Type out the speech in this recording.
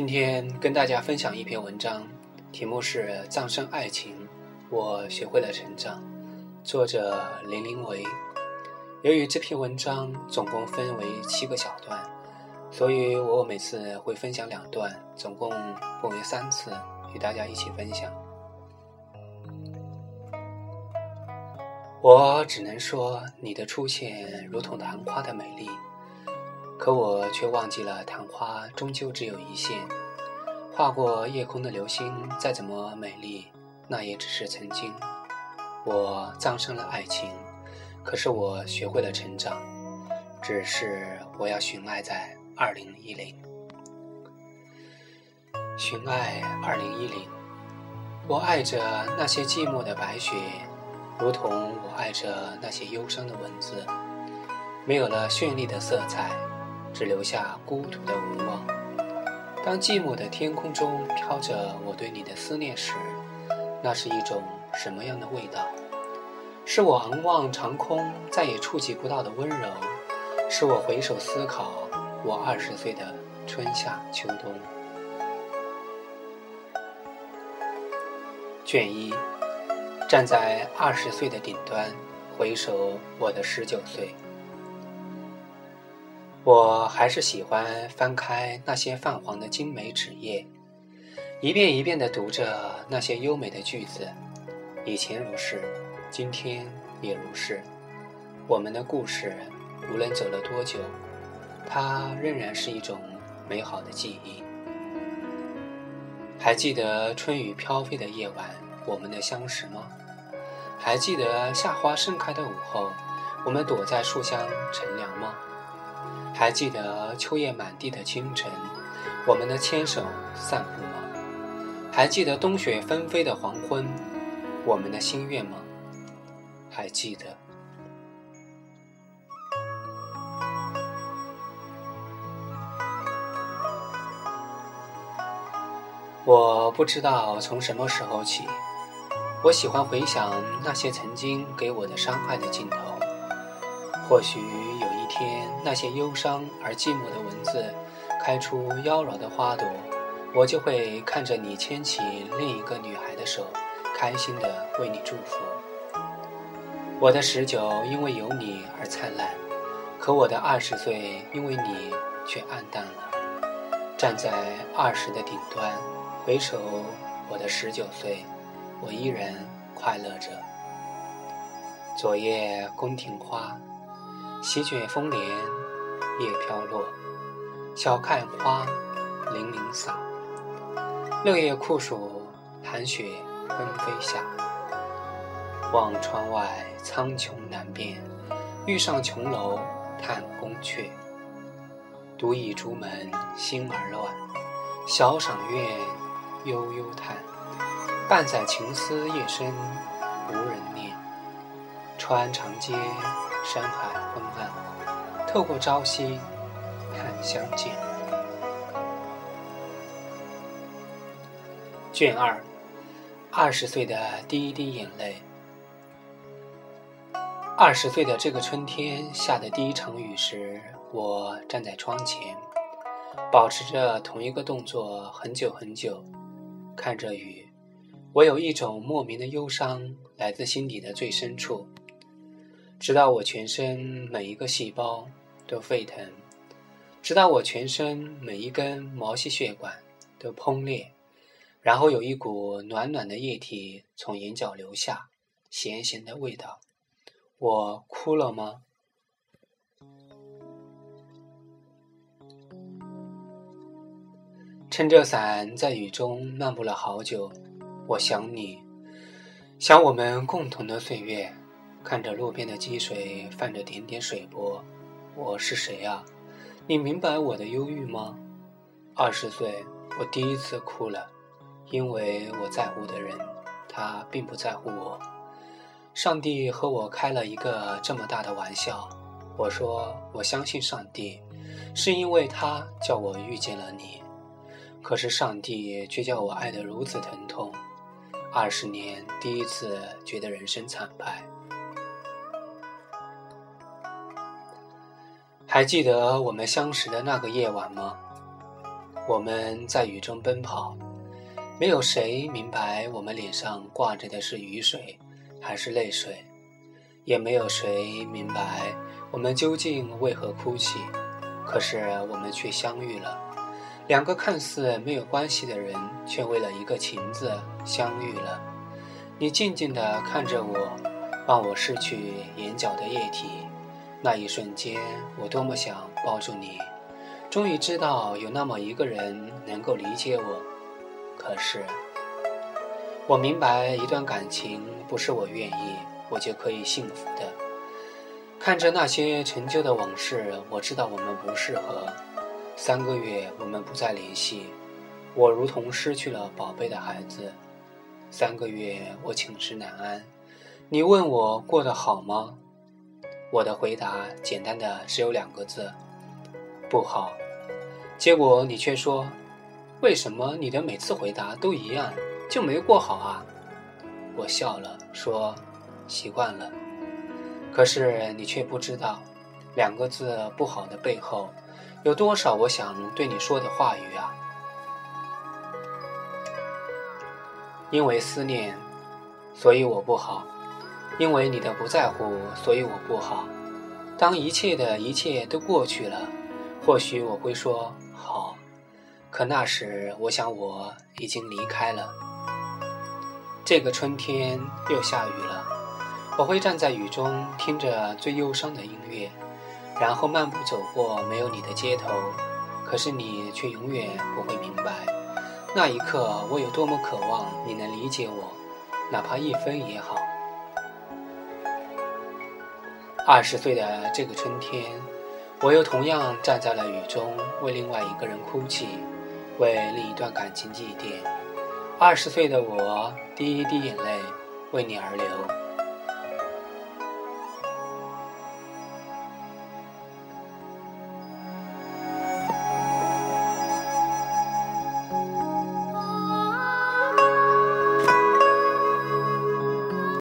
今天跟大家分享一篇文章，题目是《葬身爱情》，我学会了成长。作者林林维。由于这篇文章总共分为七个小段，所以我每次会分享两段，总共分为三次与大家一起分享。我只能说，你的出现如同昙花的美丽。可我却忘记了，昙花终究只有一现。划过夜空的流星，再怎么美丽，那也只是曾经。我葬身了爱情，可是我学会了成长。只是我要寻爱在二零一零，寻爱二零一零。我爱着那些寂寞的白雪，如同我爱着那些忧伤的文字，没有了绚丽的色彩。只留下孤独的无望。当寂寞的天空中飘着我对你的思念时，那是一种什么样的味道？是我昂望长空再也触及不到的温柔，是我回首思考我二十岁的春夏秋冬。卷一，站在二十岁的顶端，回首我的十九岁。我还是喜欢翻开那些泛黄的精美纸页，一遍一遍地读着那些优美的句子。以前如是，今天也如是。我们的故事，无论走了多久，它仍然是一种美好的记忆。还记得春雨飘飞的夜晚，我们的相识吗？还记得夏花盛开的午后，我们躲在树下乘凉吗？还记得秋叶满地的清晨，我们的牵手散步吗？还记得冬雪纷飞的黄昏，我们的心愿吗？还记得？我不知道从什么时候起，我喜欢回想那些曾经给我的伤害的镜头，或许有一。天，那些忧伤而寂寞的文字，开出妖娆的花朵，我就会看着你牵起另一个女孩的手，开心的为你祝福。我的十九因为有你而灿烂，可我的二十岁因为你却暗淡了。站在二十的顶端，回首我的十九岁，我依然快乐着。昨夜宫廷花。席卷风帘，叶飘落，晓看花零零散。六月酷暑，寒雪纷飞下。望窗外苍穹难辨，欲上琼楼探宫阙。独倚朱门心儿乱，小赏月悠悠叹。半载情思夜深无人念，穿长街。山海昏暗，透过朝夕看相见。卷二，二十岁的第一滴眼泪。二十岁的这个春天下的第一场雨时，我站在窗前，保持着同一个动作很久很久，看着雨，我有一种莫名的忧伤，来自心底的最深处。直到我全身每一个细胞都沸腾，直到我全身每一根毛细血管都崩裂，然后有一股暖暖的液体从眼角流下，咸咸的味道。我哭了吗？撑着伞在雨中漫步了好久，我想你，想我们共同的岁月。看着路边的积水泛着点点水波，我是谁啊？你明白我的忧郁吗？二十岁，我第一次哭了，因为我在乎的人，他并不在乎我。上帝和我开了一个这么大的玩笑。我说我相信上帝，是因为他叫我遇见了你。可是上帝却叫我爱得如此疼痛。二十年，第一次觉得人生惨败。还记得我们相识的那个夜晚吗？我们在雨中奔跑，没有谁明白我们脸上挂着的是雨水还是泪水，也没有谁明白我们究竟为何哭泣。可是我们却相遇了，两个看似没有关系的人，却为了一个情字相遇了。你静静地看着我，让我拭去眼角的液体。那一瞬间，我多么想抱住你。终于知道有那么一个人能够理解我。可是，我明白一段感情不是我愿意，我就可以幸福的。看着那些陈旧的往事，我知道我们不适合。三个月，我们不再联系，我如同失去了宝贝的孩子。三个月，我寝食难安。你问我过得好吗？我的回答简单的只有两个字：不好。结果你却说：“为什么你的每次回答都一样，就没过好啊？”我笑了，说：“习惯了。”可是你却不知道，两个字“不好”的背后，有多少我想对你说的话语啊！因为思念，所以我不好；因为你的不在乎，所以我不好。当一切的一切都过去了，或许我会说好。可那时，我想我已经离开了。这个春天又下雨了，我会站在雨中，听着最忧伤的音乐，然后漫步走过没有你的街头。可是你却永远不会明白。那一刻，我有多么渴望你能理解我，哪怕一分也好。二十岁的这个春天，我又同样站在了雨中，为另外一个人哭泣，为另一段感情祭奠。二十岁的我，第一滴眼泪为你而流。